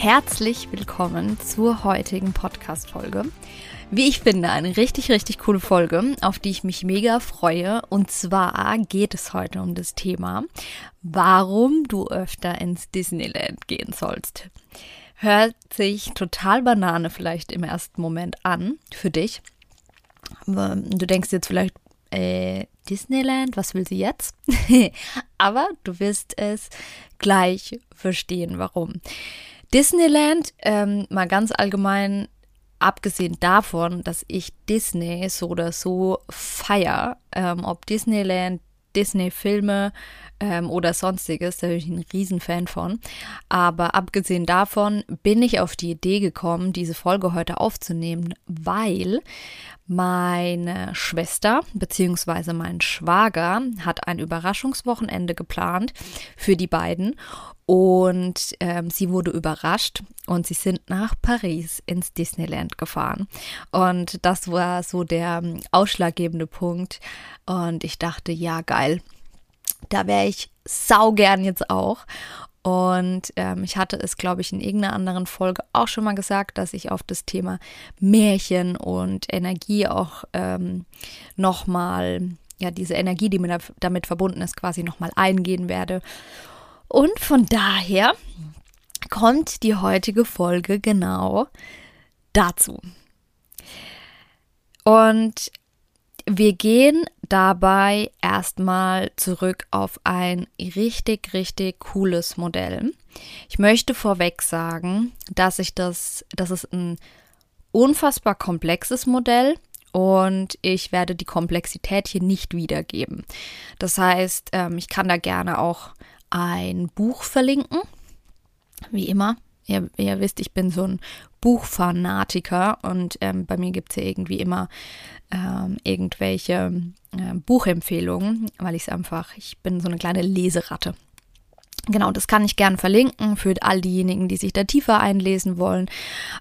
Herzlich willkommen zur heutigen Podcast-Folge. Wie ich finde, eine richtig, richtig coole Folge, auf die ich mich mega freue. Und zwar geht es heute um das Thema, warum du öfter ins Disneyland gehen sollst. Hört sich total Banane vielleicht im ersten Moment an für dich. Du denkst jetzt vielleicht, äh, Disneyland, was will sie jetzt? Aber du wirst es gleich verstehen, warum. Disneyland, ähm, mal ganz allgemein, abgesehen davon, dass ich Disney so oder so feier, ähm, ob Disneyland, Disney-Filme ähm, oder sonstiges, da bin ich ein Riesenfan von. Aber abgesehen davon bin ich auf die Idee gekommen, diese Folge heute aufzunehmen, weil meine Schwester bzw. mein Schwager hat ein Überraschungswochenende geplant für die beiden und ähm, sie wurde überrascht und sie sind nach Paris ins Disneyland gefahren. Und das war so der ähm, ausschlaggebende Punkt. Und ich dachte, ja, geil. Da wäre ich saugern jetzt auch. Und ähm, ich hatte es, glaube ich, in irgendeiner anderen Folge auch schon mal gesagt, dass ich auf das Thema Märchen und Energie auch ähm, nochmal, ja, diese Energie, die mir damit verbunden ist, quasi nochmal eingehen werde. Und von daher kommt die heutige Folge genau dazu. Und wir gehen dabei erstmal zurück auf ein richtig, richtig cooles Modell. Ich möchte vorweg sagen, dass ich das, das ist ein unfassbar komplexes Modell und ich werde die Komplexität hier nicht wiedergeben. Das heißt, ähm, ich kann da gerne auch ein Buch verlinken, wie immer. Ihr, ihr wisst, ich bin so ein Buchfanatiker und ähm, bei mir gibt es ja irgendwie immer ähm, irgendwelche äh, Buchempfehlungen, weil ich es einfach, ich bin so eine kleine Leseratte. Genau, das kann ich gern verlinken für all diejenigen, die sich da tiefer einlesen wollen.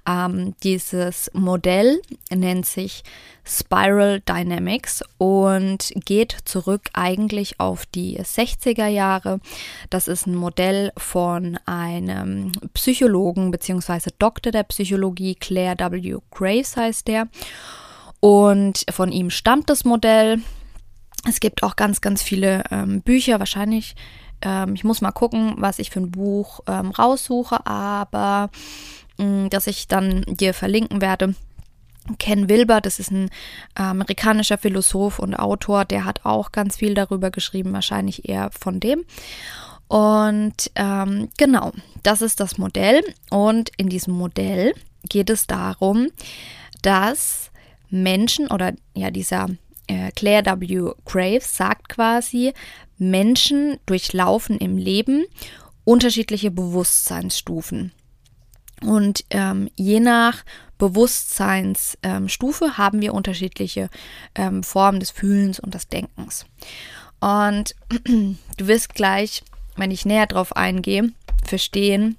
Ähm, dieses Modell nennt sich Spiral Dynamics und geht zurück eigentlich auf die 60er Jahre. Das ist ein Modell von einem Psychologen bzw. Doktor der Psychologie, Claire W. Graves heißt der. Und von ihm stammt das Modell. Es gibt auch ganz, ganz viele ähm, Bücher, wahrscheinlich ähm, ich muss mal gucken, was ich für ein Buch ähm, raussuche, aber mh, mm, dass ich dann dir verlinken werde. Ken Wilber, das ist ein äh, amerikanischer Philosoph und Autor, der hat auch ganz viel darüber geschrieben, wahrscheinlich eher von dem. Und ähm, genau, das ist das Modell. Und in diesem Modell geht es darum, dass Menschen oder ja, dieser äh, Claire W. Graves sagt quasi, Menschen durchlaufen im Leben unterschiedliche Bewusstseinsstufen. Und ähm, je nach Bewusstseinsstufe ähm, haben wir unterschiedliche ähm, Formen des Fühlens und des Denkens. Und du wirst gleich, wenn ich näher drauf eingehe, verstehen,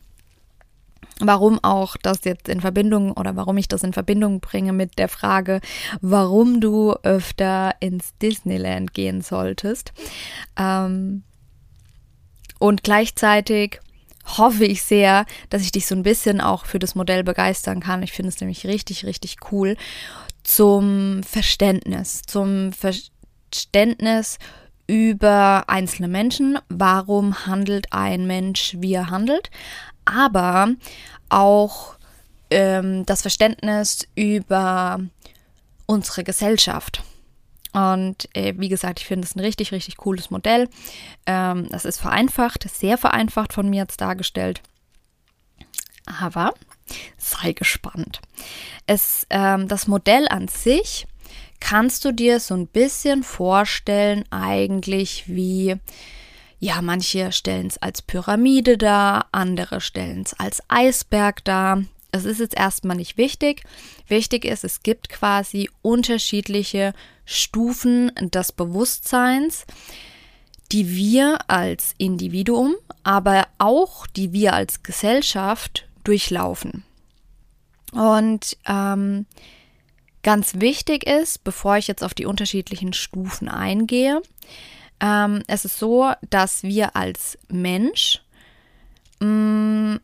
warum auch das jetzt in Verbindung oder warum ich das in Verbindung bringe mit der Frage, warum du öfter ins Disneyland gehen solltest. Ähm, und gleichzeitig hoffe ich sehr, dass ich dich so ein bisschen auch für das Modell begeistern kann. Ich finde es nämlich richtig, richtig cool zum Verständnis, zum Verständnis über einzelne Menschen. Warum handelt ein Mensch, wie er handelt? Aber auch ähm, das Verständnis über unsere Gesellschaft. Und äh, wie gesagt, ich finde es ein richtig, richtig cooles Modell. Ähm, das ist vereinfacht, sehr vereinfacht von mir jetzt dargestellt. Aber sei gespannt. Es, ähm, das Modell an sich kannst du dir so ein bisschen vorstellen, eigentlich wie, ja, manche stellen es als Pyramide dar, andere stellen es als Eisberg dar. Das ist jetzt erstmal nicht wichtig. Wichtig ist, es gibt quasi unterschiedliche Stufen des Bewusstseins, die wir als Individuum, aber auch die wir als Gesellschaft durchlaufen. Und ähm, ganz wichtig ist, bevor ich jetzt auf die unterschiedlichen Stufen eingehe, ähm, es ist so, dass wir als Mensch mh, mm,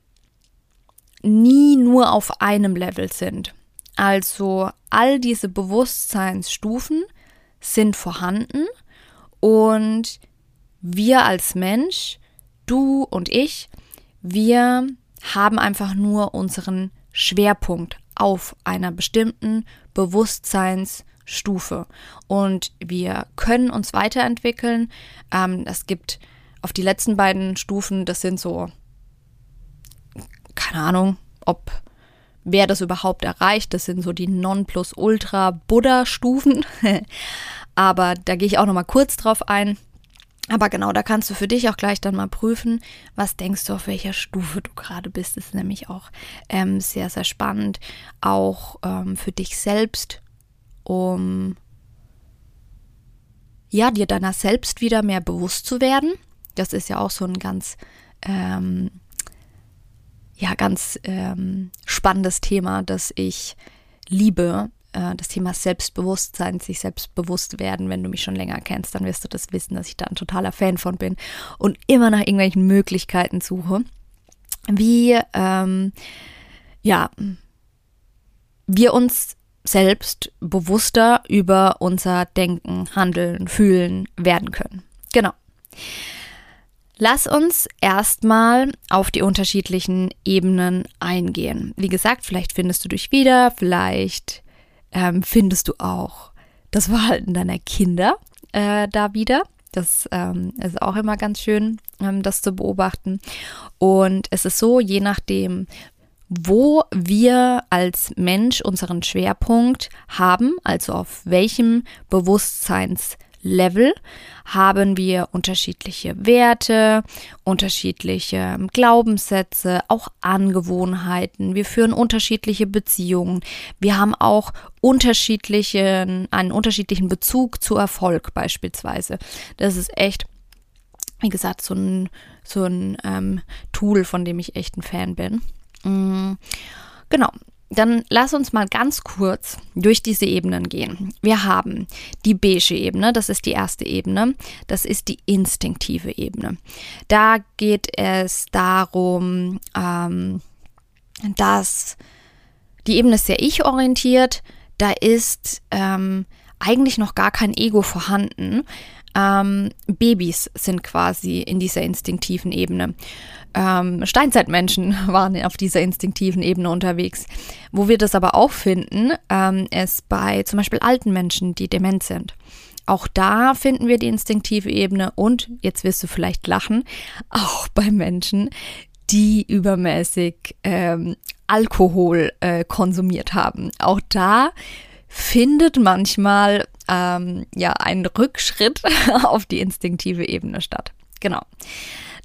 nie nur auf einem Level sind. Also all diese Bewusstseinsstufen sind vorhanden und wir als Mensch, du und ich, wir haben einfach nur unseren Schwerpunkt auf einer bestimmten Bewusstseinsstufe. Und wir können uns weiterentwickeln. Ähm, es gibt auf die letzten beiden Stufen, das sind so, keine Ahnung, ob wer das überhaupt erreicht. Das sind so die Non-Plus-Ultra-Buddha-Stufen. Aber da gehe ich auch noch mal kurz drauf ein. Aber genau, da kannst du für dich auch gleich dann mal prüfen, was denkst du, auf welcher Stufe du gerade bist. Das ist nämlich auch ähm, sehr, sehr spannend, auch ähm, für dich selbst, um ja, dir deiner selbst wieder mehr bewusst zu werden. Das ist ja auch so ein ganz, ähm, ja, ganz ähm, spannendes Thema, das ich liebe, äh, das Thema Selbstbewusstsein, sich selbstbewusst werden. Wenn du mich schon länger kennst, dann wirst du das wissen, dass ich da ein totaler Fan von bin und immer nach irgendwelchen Möglichkeiten suche, wie, ähm, ja, wir uns selbst bewusster über unser Denken, Handeln, Fühlen werden können. Genau. Lass uns erstmal auf die unterschiedlichen Ebenen eingehen. Wie gesagt, vielleicht findest du dich wieder, vielleicht ähm, findest du auch das Verhalten deiner Kinder äh, da wieder. Das ähm, ist auch immer ganz schön, ähm, das zu beobachten. Und es ist so, je nachdem, wo wir als Mensch unseren Schwerpunkt haben, also auf welchem Bewusstseins Level haben wir unterschiedliche Werte, unterschiedliche Glaubenssätze, auch Angewohnheiten. Wir führen unterschiedliche Beziehungen. Wir haben auch unterschiedlichen, einen unterschiedlichen Bezug zu Erfolg beispielsweise. Das ist echt, wie gesagt, so ein, so ein ähm, Tool, von dem ich echt ein Fan bin. Mhm. Genau dann lass uns mal ganz kurz durch diese Ebenen gehen. Wir haben die beige Ebene, das ist die erste Ebene, das ist die instinktive Ebene. Da geht es darum, ähm, dass die Ebene ist sehr ich-orientiert, da ist ähm, eigentlich noch gar kein Ego vorhanden. Ähm, Babys sind quasi in dieser instinktiven Ebene ähm, Steinzeitmenschen waren auf dieser instinktiven Ebene unterwegs. Wo wir das aber auch finden, ähm, ist bei zum Beispiel alten Menschen, die dement sind. Auch da finden wir die instinktive Ebene und, jetzt wirst du vielleicht lachen, auch bei Menschen, die übermäßig ähm, Alkohol äh, konsumiert haben. Auch da findet manchmal ähm, ja ein Rückschritt auf die instinktive Ebene statt. Genau.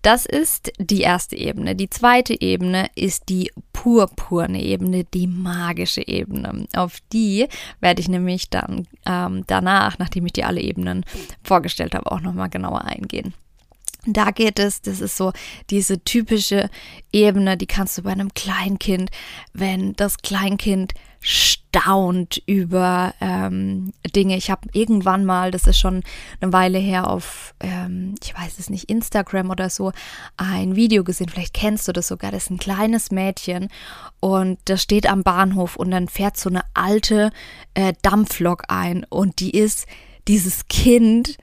Das ist die erste Ebene. Die zweite Ebene ist die purpurne Ebene, die magische Ebene. Auf die werde ich nämlich dann ähm, danach, nachdem ich dir alle Ebenen vorgestellt habe, auch nochmal genauer eingehen. Da geht es, das ist so diese typische Ebene, die kannst du bei einem Kleinkind, wenn das Kleinkind staunt über ähm, Dinge. Ich habe irgendwann mal, das ist schon eine Weile her, auf, ähm, ich weiß es nicht, Instagram oder so, ein Video gesehen. Vielleicht kennst du das sogar. Das ist ein kleines Mädchen und das steht am Bahnhof und dann fährt so eine alte äh, Dampflok ein und die ist dieses Kind.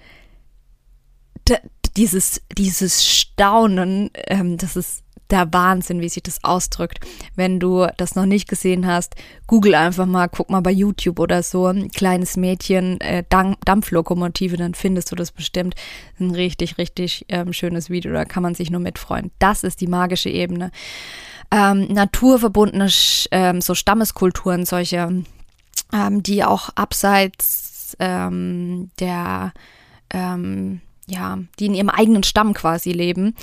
Dieses, dieses Staunen, ähm, das ist der Wahnsinn, wie sich das ausdrückt. Wenn du das noch nicht gesehen hast, google einfach mal, guck mal bei YouTube oder so, ein kleines Mädchen, äh, Dampflokomotive, dann findest du das bestimmt. Ein richtig, richtig ähm, schönes Video, da kann man sich nur mitfreuen. Das ist die magische Ebene. Ähm, naturverbundene ähm, so Stammeskulturen, solche, ähm, die auch abseits ähm, der, ähm, ja, die in ihrem eigenen Stamm quasi leben.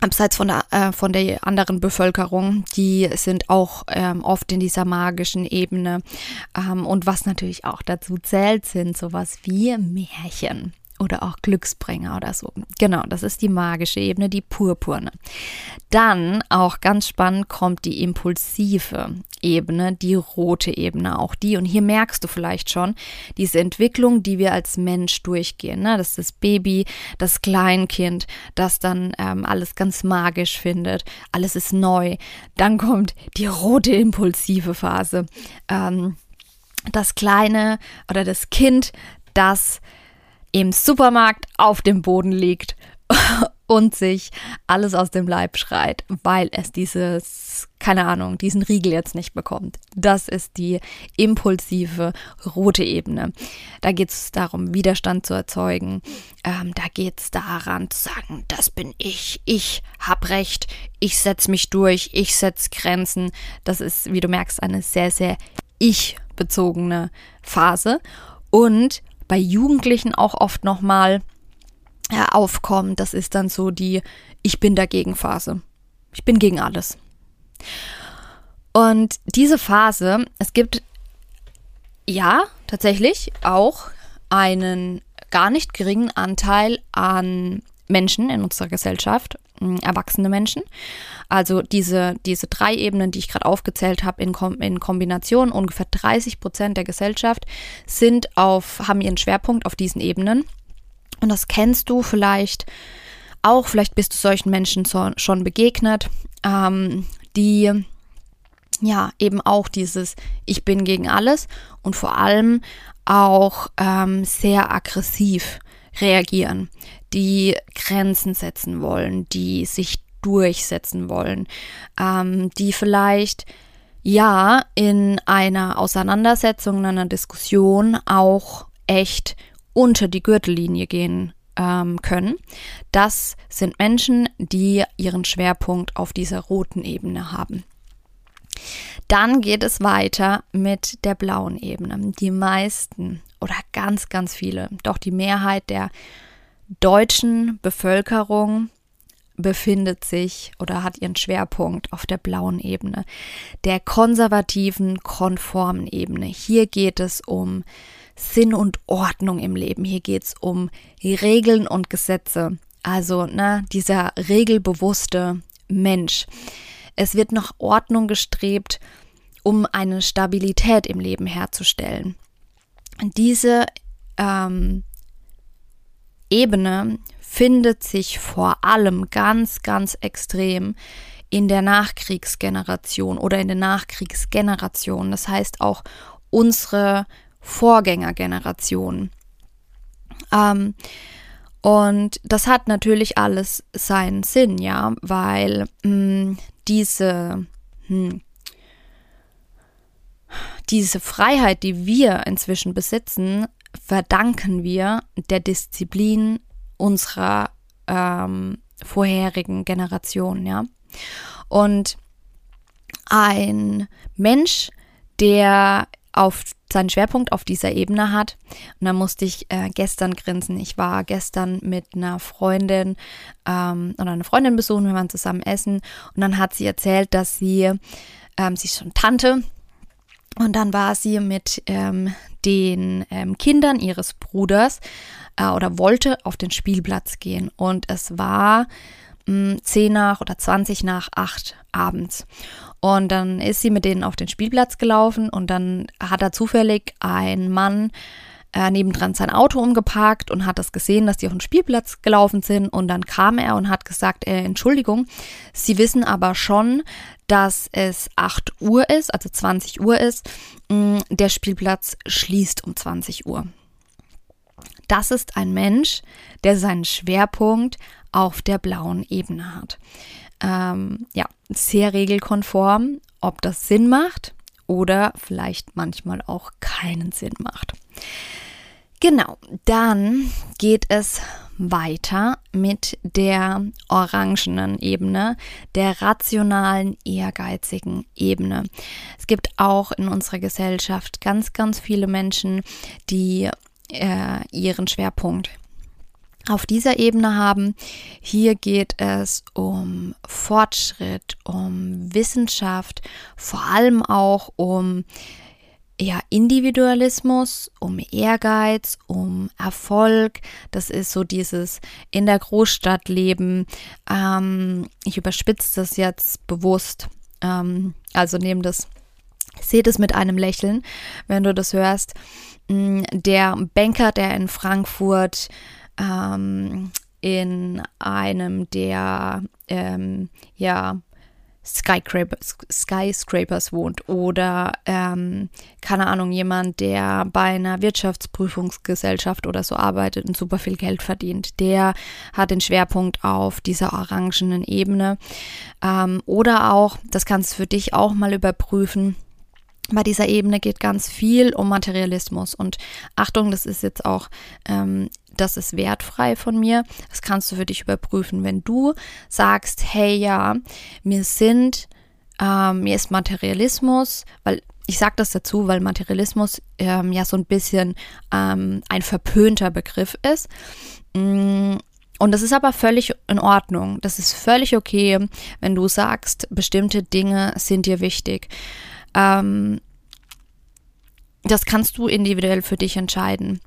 Abseits von der, äh, von der anderen Bevölkerung, die sind auch ähm, oft in dieser magischen Ebene. Ähm, und was natürlich auch dazu zählt, sind sowas wie Märchen oder auch Glücksbringer oder so. Genau, das ist die magische Ebene, die purpurne. Dann, auch ganz spannend, kommt die impulsive Ebene, die rote Ebene, auch die. Und hier merkst du vielleicht schon diese Entwicklung, die wir als Mensch durchgehen. Ne? Das ist das Baby, das Kleinkind, das dann ähm, alles ganz magisch findet. Alles ist neu. Dann kommt die rote impulsive Phase. Ähm, das kleine oder das Kind, das im Supermarkt auf dem Boden liegt und sich alles aus dem Leib schreit, weil es dieses, keine Ahnung, diesen Riegel jetzt nicht bekommt. Das ist die impulsive rote Ebene. Da geht es darum, Widerstand zu erzeugen. Ähm, da geht es daran zu sagen, das bin ich, ich hab recht, ich setze mich durch, ich setze Grenzen. Das ist, wie du merkst, eine sehr, sehr ich-bezogene Phase. Und bei Jugendlichen auch oft nochmal ja, aufkommen. Das ist dann so die Ich bin dagegen Phase. Ich bin gegen alles. Und diese Phase, es gibt ja tatsächlich auch einen gar nicht geringen Anteil an Menschen in unserer Gesellschaft, erwachsene Menschen. Also diese, diese drei Ebenen, die ich gerade aufgezählt habe, in, Kom in Kombination, ungefähr 30 Prozent der Gesellschaft sind auf, haben ihren Schwerpunkt auf diesen Ebenen. Und das kennst du vielleicht auch, vielleicht bist du solchen Menschen so, schon begegnet, ähm, die ja eben auch dieses Ich bin gegen alles und vor allem auch ähm, sehr aggressiv reagieren, die Grenzen setzen wollen, die sich durchsetzen wollen, ähm, die vielleicht ja in einer Auseinandersetzung, in einer Diskussion auch echt unter die Gürtellinie gehen ähm, können. Das sind Menschen, die ihren Schwerpunkt auf dieser roten Ebene haben. Dann geht es weiter mit der blauen Ebene. Die meisten oder ganz, ganz viele, doch die Mehrheit der deutschen Bevölkerung befindet sich oder hat ihren Schwerpunkt auf der blauen Ebene, der konservativen, konformen Ebene. Hier geht es um Sinn und Ordnung im Leben. Hier geht es um Regeln und Gesetze. Also ne, dieser regelbewusste Mensch. Es wird nach Ordnung gestrebt, um eine Stabilität im Leben herzustellen. Diese ähm, Ebene findet sich vor allem ganz, ganz extrem in der Nachkriegsgeneration oder in den Nachkriegsgenerationen. Das heißt auch unsere Vorgängergeneration. Ähm, und das hat natürlich alles seinen Sinn, ja, weil mh, hm, diese, hm, diese Freiheit, die wir inzwischen besitzen, verdanken wir der Disziplin unserer ähm, vorherigen Generation, ja. Und ein Mensch, der auf seinen Schwerpunkt auf dieser Ebene hat. Und da musste ich äh, gestern grinsen. Ich war gestern mit einer Freundin ähm, oder einer Freundin besuchen, wir waren zusammen essen und dann hat sie erzählt, dass sie, ähm, sie ist schon Tante und dann war sie mit ähm, den ähm, Kindern ihres Bruders äh, oder wollte auf den Spielplatz gehen. Und es war mh, hm, 10 nach oder 20 nach 8 abends. Und dann ist sie mit denen auf den Spielplatz gelaufen und dann hat da zufällig ein Mann äh, nebendran sein Auto umgeparkt und hat das gesehen, dass die auf den Spielplatz gelaufen sind. Und dann kam er und hat gesagt, äh, Entschuldigung, Sie wissen aber schon, dass es 8 Uhr ist, also 20 Uhr ist. Mm, der Spielplatz schließt um 20 Uhr. Das ist ein Mensch, der seinen Schwerpunkt auf der blauen Ebene hat. Ähm, ja, sehr regelkonform, ob das Sinn macht oder vielleicht manchmal auch keinen Sinn macht. Genau, dann geht es weiter mit der orangenen Ebene, der rationalen, ehrgeizigen Ebene. Es gibt auch in unserer Gesellschaft ganz, ganz viele Menschen, die äh, ihren Schwerpunkt auf dieser Ebene haben. Hier geht es um Fortschritt, um Wissenschaft, vor allem auch um ja, Individualismus, um Ehrgeiz, um Erfolg. Das ist so dieses in der Großstadt leben. Ähm, ich überspitze das jetzt bewusst. Ähm, also nehme das, seht es mit einem Lächeln, wenn du das hörst. Mm, der Banker, der in Frankfurt ähm, in einem der ähm, ja, Skyscrapers, Skyscrapers wohnt oder ähm, keine Ahnung, jemand, der bei einer Wirtschaftsprüfungsgesellschaft oder so arbeitet und super viel Geld verdient, der hat den Schwerpunkt auf dieser orangenen Ebene. Ähm, oder auch, das kannst du für dich auch mal überprüfen, bei dieser Ebene geht ganz viel um Materialismus. Und Achtung, das ist jetzt auch, ähm, das ist wertfrei von mir. Das kannst du für dich überprüfen. Wenn du sagst, hey ja, mir sind, ähm, mir ist Materialismus, weil ich sage das dazu, weil Materialismus ähm, ja so ein bisschen ähm, ein verpönter Begriff ist. Mm, und das ist aber völlig in Ordnung. Das ist völlig okay, wenn du sagst, bestimmte Dinge sind dir wichtig. Ähm, das kannst du individuell für dich entscheiden.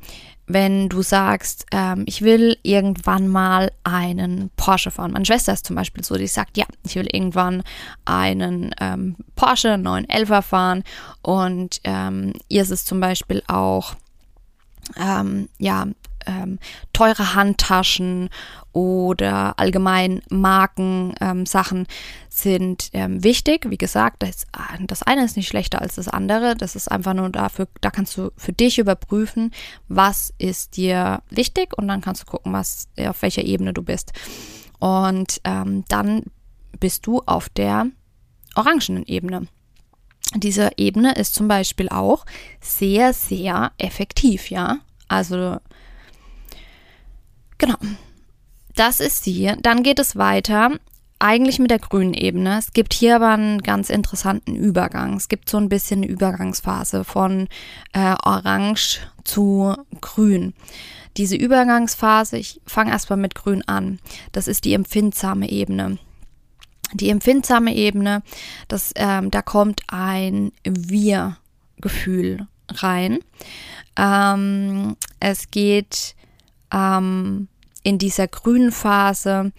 Wenn du sagst, ähm, ich will irgendwann mal einen Porsche fahren. Meine Schwester ist zum Beispiel so, die sagt, ja, ich will irgendwann einen ähm, Porsche 911 fahren. Und ähm, ihr ist es zum Beispiel auch, ähm, ja, ähm, teure Handtaschen oder allgemein Markensachen ähm, sind ähm, wichtig. Wie gesagt, das, das eine ist nicht schlechter als das andere. Das ist einfach nur dafür, da kannst du für dich überprüfen, was ist dir wichtig und dann kannst du gucken, was, auf welcher Ebene du bist. Und ähm, dann bist du auf der orangenen Ebene. Diese Ebene ist zum Beispiel auch sehr, sehr effektiv, ja. Also Genau. Das ist sie. Dann geht es weiter. Eigentlich mit der grünen Ebene. Es gibt hier aber einen ganz interessanten Übergang. Es gibt so ein bisschen eine Übergangsphase von äh, Orange zu Grün. Diese Übergangsphase, ich fange erstmal mit Grün an. Das ist die empfindsame Ebene. Die empfindsame Ebene, das, ähm, da kommt ein Wir-Gefühl rein. Ähm, es geht ähm, in dieser grünen Phase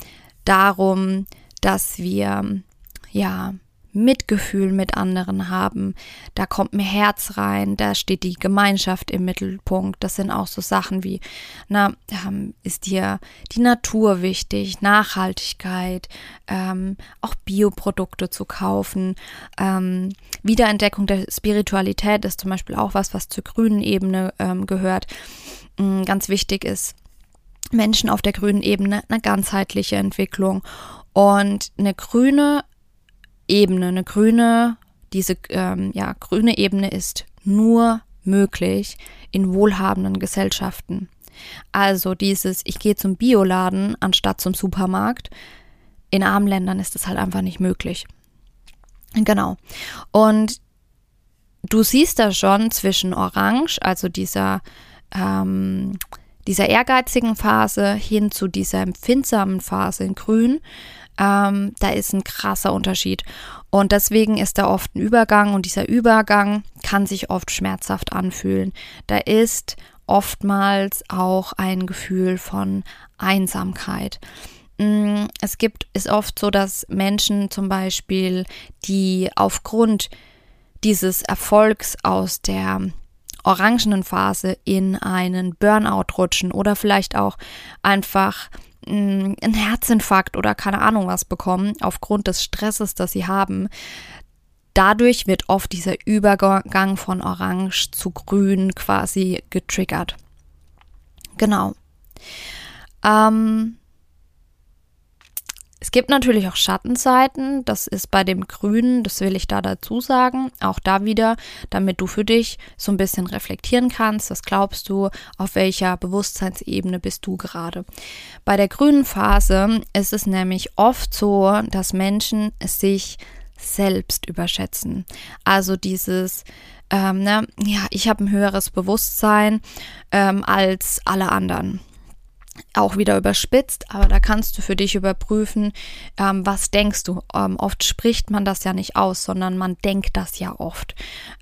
darum, dass wir ja Mitgefühl mit anderen haben. Da kommt mir Herz rein, da steht die Gemeinschaft im Mittelpunkt. Das sind auch so Sachen wie, na, ähm, ist dir die Natur wichtig, Nachhaltigkeit, ähm, auch Bioprodukte zu kaufen. Ähm, Wiederentdeckung der Spiritualität ist zum Beispiel auch was, was zur grünen Ebene ähm, gehört. Ähm, ganz wichtig ist Menschen auf der grünen Ebene eine ganzheitliche Entwicklung und eine grüne Ebene, eine grüne, diese ähm, ja, grüne Ebene ist nur möglich in wohlhabenden Gesellschaften. Also dieses, ich gehe zum Bioladen anstatt zum Supermarkt. In armen Ländern ist das halt einfach nicht möglich. Genau. Und du siehst da schon zwischen Orange, also dieser ähm, dieser ehrgeizigen Phase hin zu dieser empfindsamen Phase in Grün, ähm, da ist ein krasser Unterschied. Und deswegen ist da oft ein Übergang und dieser Übergang kann sich oft schmerzhaft anfühlen. Da ist oftmals auch ein Gefühl von Einsamkeit. Mm, es gibt, ist oft so, dass Menschen zum Beispiel, die aufgrund dieses Erfolgs aus der orangenen Phase in einen Burnout rutschen oder vielleicht auch einfach mm, einen Herzinfarkt oder keine Ahnung was bekommen aufgrund des Stresses, das sie haben. Dadurch wird oft dieser Übergang von Orange zu Grün quasi getriggert. Genau. Ähm, Es gibt natürlich auch Schattenseiten. Das ist bei dem Grünen, das will ich da dazu sagen. Auch da wieder, damit du für dich so ein bisschen reflektieren kannst. Was glaubst du? Auf welcher Bewusstseinsebene bist du gerade? Bei der grünen Phase ist es nämlich oft so, dass Menschen sich selbst überschätzen. Also dieses, ähm, ne, ja, ich habe ein höheres Bewusstsein ähm, als alle anderen auch wieder überspitzt, aber da kannst du für dich überprüfen, ähm, was denkst du. Ähm, oft spricht man das ja nicht aus, sondern man denkt das ja oft.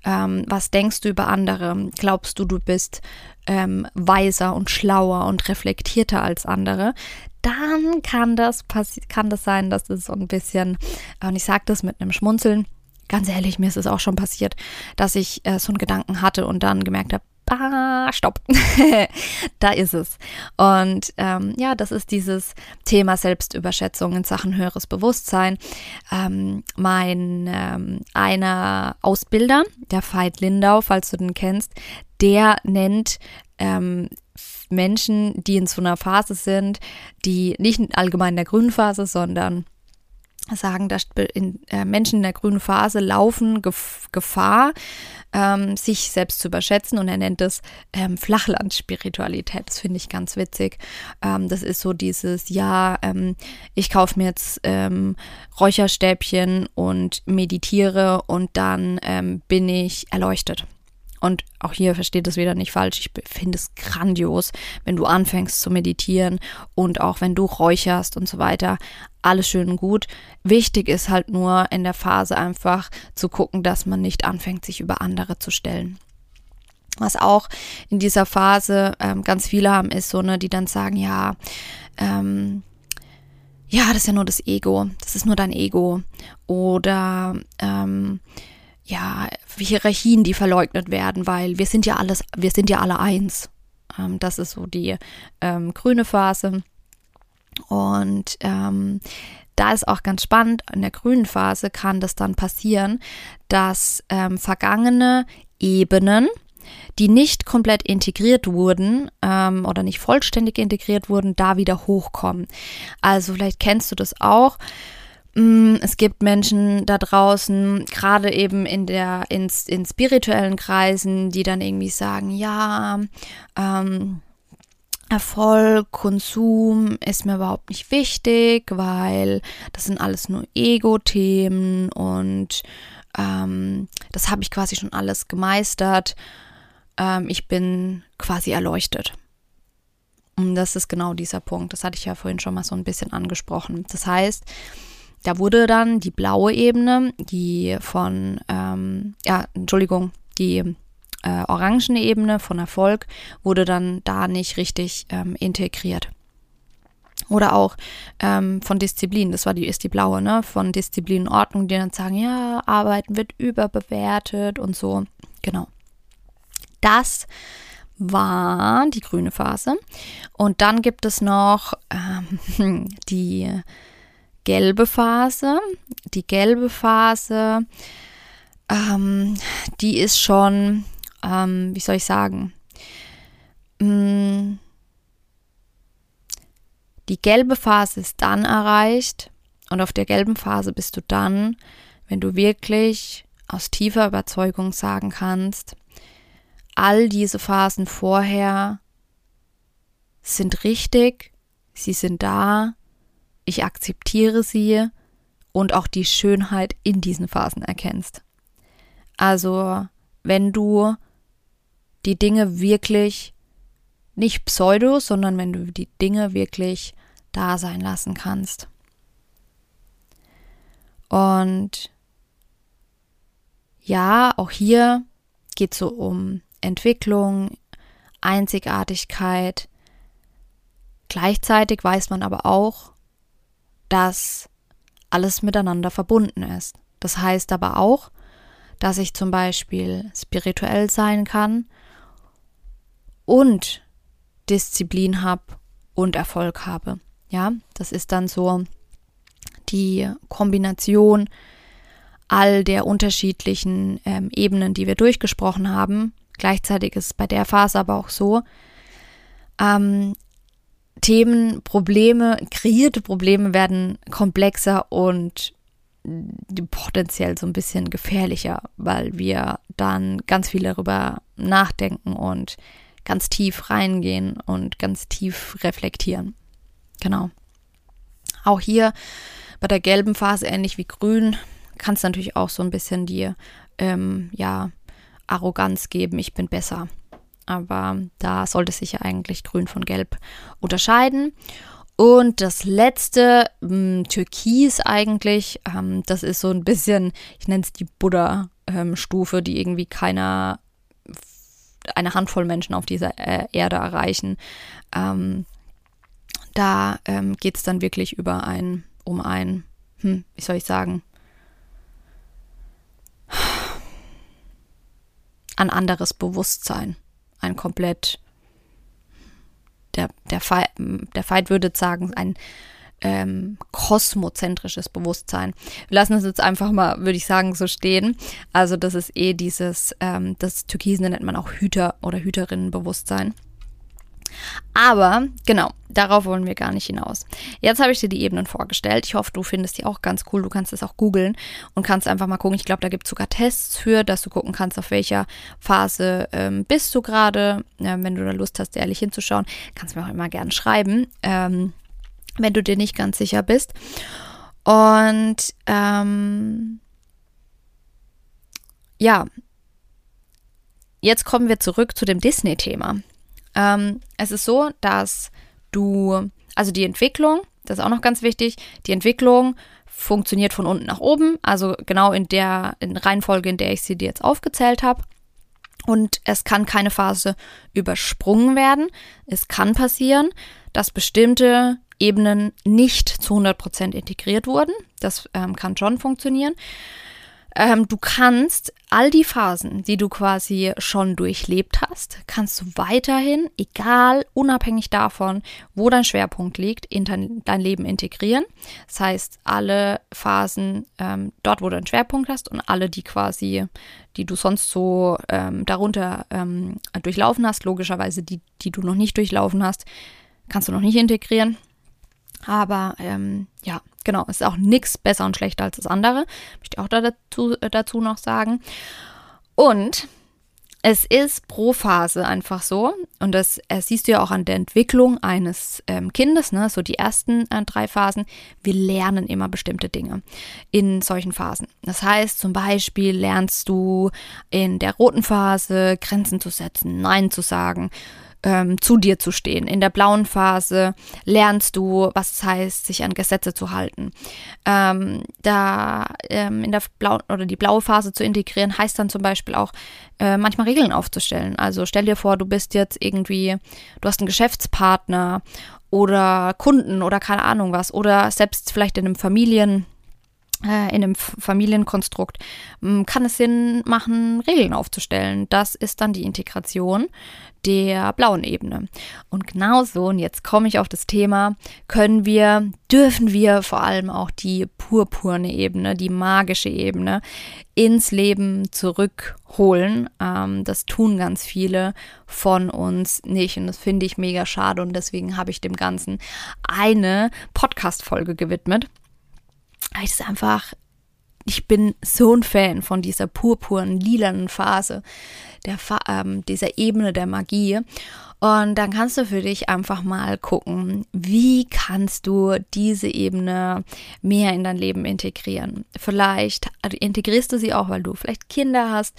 Ähm, was denkst du über andere? Glaubst du, du bist ähm, weiser und schlauer und reflektierter als andere? Dann kann das, kann das sein, dass es so ein bisschen, und ich sage das mit einem Schmunzeln, ganz ehrlich, mir ist es auch schon passiert, dass ich äh, so einen Gedanken hatte und dann gemerkt habe, ah, stopp, da ist es. Und ähm, ja, das ist dieses Thema Selbstüberschätzung in Sachen höheres Bewusstsein. Ähm, mein ähm, einer Ausbilder, der Veit Lindau, falls du den kennst, der nennt ähm, Menschen, die in so einer Phase sind, die nicht allgemein in der grünen Phase, sondern sagen, dass äh, Menschen in der grünen Phase laufen Gef Gefahr, ähm, sich selbst zu überschätzen und er nennt es ähm, Flachlandspiritualität. Das finde ich ganz witzig. Ähm, das ist so dieses, ja, ähm, ich kaufe mir jetzt ähm, Räucherstäbchen und meditiere und dann ähm, bin ich erleuchtet. Und auch hier versteht es wieder nicht falsch. Ich finde es grandios, wenn du anfängst zu meditieren und auch wenn du räucherst und so weiter. Alles schön und gut. Wichtig ist halt nur in der Phase einfach zu gucken, dass man nicht anfängt, sich über andere zu stellen. Was auch in dieser Phase ähm, ganz viele haben, ist so, ne, die dann sagen, ja, ähm, ja, das ist ja nur das Ego, das ist nur dein Ego. Oder ähm, ja, Hierarchien, die verleugnet werden, weil wir sind ja alles, wir sind ja alle eins. Ähm, das ist so die ähm, grüne Phase. Und ähm, da ist auch ganz spannend, in der grünen Phase kann das dann passieren, dass ähm, vergangene Ebenen, die nicht komplett integriert wurden ähm, oder nicht vollständig integriert wurden, da wieder hochkommen. Also vielleicht kennst du das auch es gibt Menschen da draußen, gerade eben in der in, in spirituellen Kreisen, die dann irgendwie sagen, ja, ähm, Erfolg, Konsum ist mir überhaupt nicht wichtig, weil das sind alles nur Ego-Themen und ähm, das habe ich quasi schon alles gemeistert. Ähm, ich bin quasi erleuchtet. Und das ist genau dieser Punkt. Das hatte ich ja vorhin schon mal so ein bisschen angesprochen. Das heißt, da wurde dann die blaue Ebene, die von, ähm, ja, Entschuldigung, die äh, orangene Ebene von Erfolg wurde dann da nicht richtig ähm, integriert. Oder auch ähm, von Disziplin, das war die, ist die blaue, ne? Von Disziplin und Ordnung, die dann sagen, ja, Arbeiten wird überbewertet und so. Genau. Das war die grüne Phase. Und dann gibt es noch ähm, die gelbe Phase. Die gelbe Phase, ähm, die ist schon, ähm, wie soll ich sagen, mm, die gelbe Phase ist dann erreicht und auf der gelben Phase bist du dann, wenn du wirklich aus tiefer Überzeugung sagen kannst, all diese Phasen vorher sind richtig, sie sind da, ich akzeptiere sie und auch die Schönheit in diesen Phasen erkennst. Also, wenn du die Dinge wirklich nicht pseudo, sondern wenn du die Dinge wirklich da sein lassen kannst. Und ja, auch hier geht es so um Entwicklung, Einzigartigkeit. Gleichzeitig weiß man aber auch, dass alles miteinander verbunden ist. Das heißt aber auch, dass ich zum Beispiel spirituell sein kann und Disziplin habe und Erfolg habe. Ja, das ist dann so die Kombination all der unterschiedlichen ähm, Ebenen, die wir durchgesprochen haben. Gleichzeitig ist es bei der Phase aber auch so, ähm, Themen, Probleme, kreierte Probleme werden komplexer und potenziell so ein bisschen gefährlicher, weil wir dann ganz viel darüber nachdenken und ganz tief reingehen und ganz tief reflektieren. Genau. Auch hier bei der gelben Phase, ähnlich wie grün, kann es natürlich auch so ein bisschen die ähm, ja, Arroganz geben, ich bin besser. Aber da sollte sich ja eigentlich grün von gelb unterscheiden. Und das letzte, mh, hm, Türkis eigentlich, ähm, das ist so ein bisschen, ich nenne es die Buddha-Stufe, ähm, die irgendwie keiner, eine Handvoll Menschen auf dieser äh, Erde erreichen. Ähm, da ähm, geht es dann wirklich über ein, um ein, hm, wie soll ich sagen, ein anderes Bewusstsein. Ein komplett, der, der, Feind, der Feind würde sagen, ein ähm, kosmozentrisches Bewusstsein. Wir lassen es jetzt einfach mal, würde ich sagen, so stehen. Also das ist eh dieses, ähm, das Türkisen nennt man auch Hüter- oder Hüterinnenbewusstsein. Aber genau, darauf wollen wir gar nicht hinaus. Jetzt habe ich dir die Ebenen vorgestellt. Ich hoffe, du findest die auch ganz cool. Du kannst es auch googeln und kannst einfach mal gucken. Ich glaube, da gibt es sogar Tests für, dass du gucken kannst, auf welcher Phase ähm, bist du gerade. Ja, wenn du da Lust hast, ehrlich hinzuschauen, kannst du mir auch immer gerne schreiben, ähm, wenn du dir nicht ganz sicher bist. Und ähm, ja, jetzt kommen wir zurück zu dem Disney-Thema. Ähm, es ist so, dass du, also die Entwicklung, das ist auch noch ganz wichtig, die Entwicklung funktioniert von unten nach oben, also genau in der in Reihenfolge, in der ich sie dir jetzt aufgezählt habe. Und es kann keine Phase übersprungen werden. Es kann passieren, dass bestimmte Ebenen nicht zu 100% integriert wurden. Das ähm, kann schon funktionieren. Ähm, du kannst all die Phasen, die du quasi schon durchlebt hast, kannst du weiterhin, egal, unabhängig davon, wo dein Schwerpunkt liegt, in dein, Leben integrieren. Das heißt, alle Phasen ähm, dort, wo du einen Schwerpunkt hast und alle, die quasi, die du sonst so ähm, darunter ähm, durchlaufen hast, logischerweise die, die du noch nicht durchlaufen hast, kannst du noch nicht integrieren. Aber ähm, ja, genau, ist auch nichts besser und schlechter als das andere. Möchte ich auch dazu, äh, dazu noch sagen. Und es ist pro Phase einfach so, und das, das siehst du ja auch an der Entwicklung eines ähm, Kindes, ne, so die ersten äh, drei Phasen, wir lernen immer bestimmte Dinge in solchen Phasen. Das heißt, zum Beispiel lernst du in der roten Phase Grenzen zu setzen, Nein zu sagen, ähm, zu dir zu stehen. In der blauen Phase lernst du, was es heißt, sich an Gesetze zu halten. Ähm, da ähm, in der blauen oder die blaue Phase zu integrieren, heißt dann zum Beispiel auch, äh, manchmal Regeln aufzustellen. Also stell dir vor, du bist jetzt irgendwie, du hast einen Geschäftspartner oder Kunden oder keine Ahnung was oder selbst vielleicht in einem Familien in einem Familienkonstrukt kann es Sinn machen, Regeln aufzustellen. Das ist dann die Integration der blauen Ebene. Und genauso, und jetzt komme ich auf das Thema, können wir, dürfen wir vor allem auch die purpurne Ebene, die magische Ebene ins Leben zurückholen. Ähm, das tun ganz viele von uns nicht und das finde ich mega schade und deswegen habe ich dem Ganzen eine Podcast-Folge gewidmet. Ich es einfach ich bin so ein Fan von dieser purpuren, lilanen Phase, der, ähm, dieser Ebene der Magie. Und dann kannst du für dich einfach mal gucken, wie kannst du diese Ebene mehr in dein Leben integrieren. Vielleicht integrierst du sie auch, weil du vielleicht Kinder hast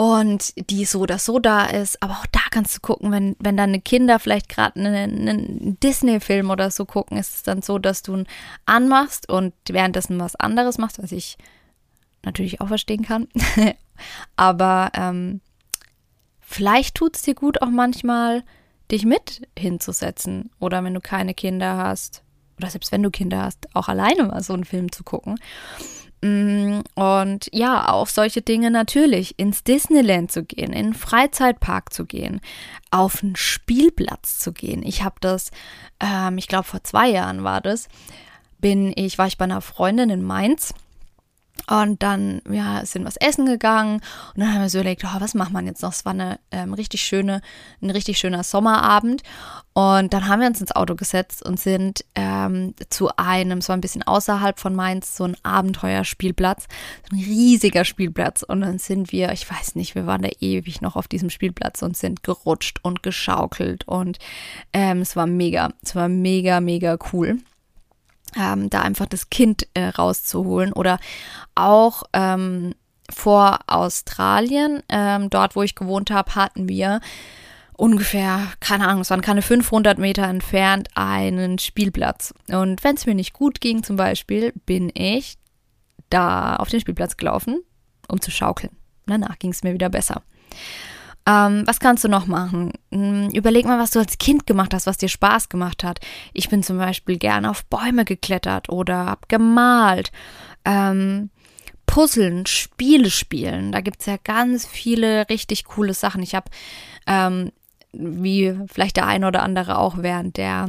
und die so oder so da ist. Aber auch da kannst du gucken, wenn, wenn deine Kinder vielleicht gerade einen, einen Disney-Film oder so gucken, ist es dann so, dass du ihn anmachst und währenddessen was anderes machst, was ich natürlich auch verstehen kann. Aber ähm, vielleicht tut es dir gut auch manchmal, dich mit hinzusetzen. Oder wenn du keine Kinder hast, oder selbst wenn du Kinder hast, auch alleine mal so einen Film zu gucken. Mm, und ja, auf solche Dinge natürlich, ins Disneyland zu gehen, in einen Freizeitpark zu gehen, auf einen Spielplatz zu gehen. Ich habe das, ähm, ich glaube vor zwei Jahren war das, bin ich, war ich bei einer Freundin in Mainz Und dann ja, sind was essen gegangen und dann haben wir so überlegt, oh, was macht man jetzt noch? Es war eine ähm, richtig schöne, ein richtig schöner Sommerabend. Und dann haben wir uns ins Auto gesetzt und sind ähm, zu einem, war ein bisschen außerhalb von Mainz, so ein Abenteuerspielplatz, so ein riesiger Spielplatz. Und dann sind wir, ich weiß nicht, wir waren da ewig noch auf diesem Spielplatz und sind gerutscht und geschaukelt. Und ähm, es war mega, es war mega, mega cool ähm, da einfach das Kind äh, rauszuholen. Oder auch ähm, vor Australien, ähm, dort wo ich gewohnt habe, hatten wir ungefähr, keine Ahnung, es waren keine 500 Meter entfernt, einen Spielplatz. Und wenn es mir nicht gut ging zum Beispiel, bin ich da auf den Spielplatz gelaufen, um zu schaukeln. Danach ging es mir wieder besser. Ähm, was kannst du noch machen? Hm, überleg mal, was du als Kind gemacht hast, was dir Spaß gemacht hat. Ich bin zum Beispiel gerne auf Bäume geklettert oder hab gemalt. Ähm, Puzzeln, Spiele spielen. Da gibt es ja ganz viele richtig coole Sachen. Ich habe, ähm, wie vielleicht der eine oder andere auch während der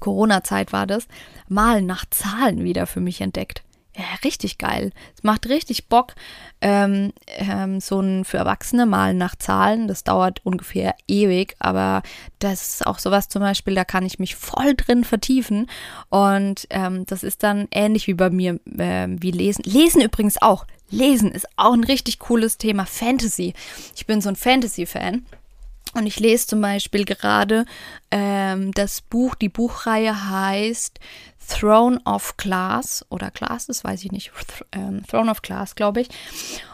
Corona-Zeit war das, Malen nach Zahlen wieder für mich entdeckt. Ja, richtig geil. Es macht richtig Bock. Ähm, ähm, so ein für Erwachsene Malen nach Zahlen, das dauert ungefähr ewig, aber das ist auch sowas zum Beispiel, da kann ich mich voll drin vertiefen. Und ähm, das ist dann ähnlich wie bei mir, äh, wie Lesen. Lesen übrigens auch. Lesen ist auch ein richtig cooles Thema. Fantasy. Ich bin so ein Fantasy-Fan. Und ich lese zum Beispiel gerade ähm, das Buch, die Buchreihe heißt Throne of Glass oder Glass, das weiß ich nicht, ähm, Throne of Glass, glaube ich.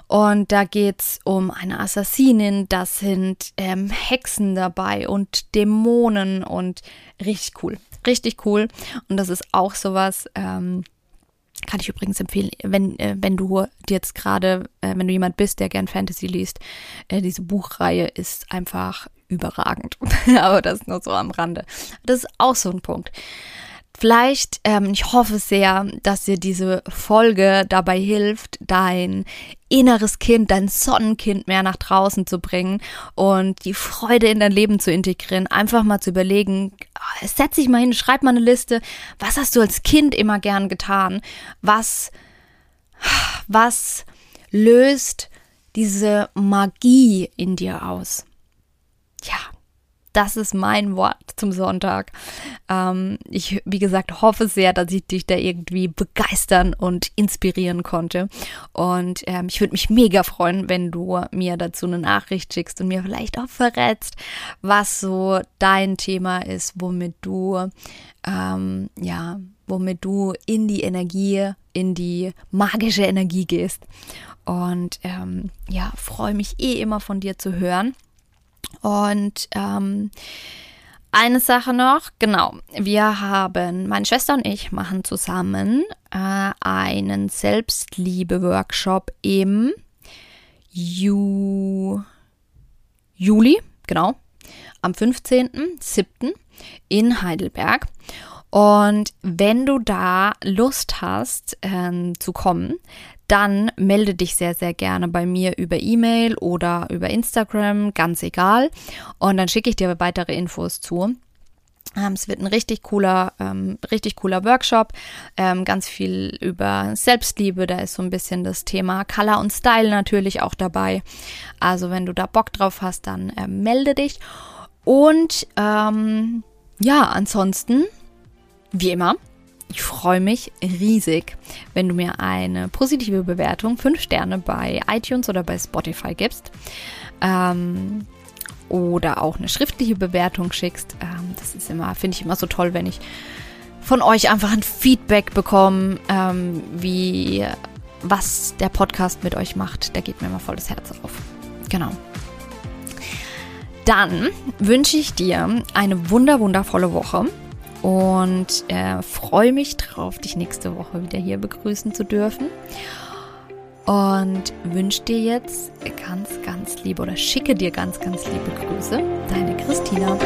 Und da geht es um eine Assassinin, da sind ähm, Hexen dabei und Dämonen und richtig cool, richtig cool. Und das ist auch sowas, ähm, kann ich übrigens empfehlen, wenn, äh, wenn du jetzt gerade, äh, wenn du jemand bist, der gern Fantasy liest, äh, diese Buchreihe ist einfach überragend. Aber das nur so am Rande. Das ist auch so ein Punkt. Vielleicht, ähm, ich hoffe sehr, dass dir diese Folge dabei hilft, dein inneres Kind, dein Sonnenkind mehr nach draußen zu bringen und die Freude in dein Leben zu integrieren. Einfach mal zu überlegen, ah, setz dich mal hin, schreib mal eine Liste. Was hast du als Kind immer gern getan? Was, was löst diese Magie in dir aus? Ja, das ist mein Wort zum Sonntag. Ähm, ich, wie gesagt, hoffe sehr, dass ich dich da irgendwie begeistern und inspirieren konnte. Und ähm, ich würde mich mega freuen, wenn du mir dazu eine Nachricht schickst und mir vielleicht auch verrätst, was so dein Thema ist, womit du, ähm, ja, womit du in die Energie, in die magische Energie gehst. Und ähm, ja, freue mich eh immer von dir zu hören. Und ähm, eine Sache noch, genau. Wir haben, meine Schwester und ich machen zusammen äh, einen Selbstliebe-Workshop im Ju Juli, genau, am 15.07. in Heidelberg. Und wenn du da Lust hast äh, zu kommen, dann melde dich sehr, sehr gerne bei mir über E-Mail oder über Instagram, ganz egal. Und dann schicke ich dir weitere Infos zu. Ähm, es wird ein richtig cooler, ähm, richtig cooler Workshop. Ähm, ganz viel über Selbstliebe. Da ist so ein bisschen das Thema Color und Style natürlich auch dabei. Also wenn du da Bock drauf hast, dann äh, melde dich. Und ähm, ja, ansonsten, wie immer, ich freue mich riesig, wenn du mir eine positive Bewertung, 5 Sterne bei iTunes oder bei Spotify gibst. Ähm, oder auch eine schriftliche Bewertung schickst. Ähm, das ist immer, finde ich immer so toll, wenn ich von euch einfach ein Feedback bekomme, ähm, wie was der Podcast mit euch macht. Da geht mir immer voll das Herz auf. Genau. Dann wünsche ich dir eine wunder wundervolle Woche und äh, freue mich drauf, dich nächste Woche wieder hier begrüßen zu dürfen. Und wünsche dir jetzt ganz, ganz liebe oder schicke dir ganz, ganz liebe Grüße. Deine Christina.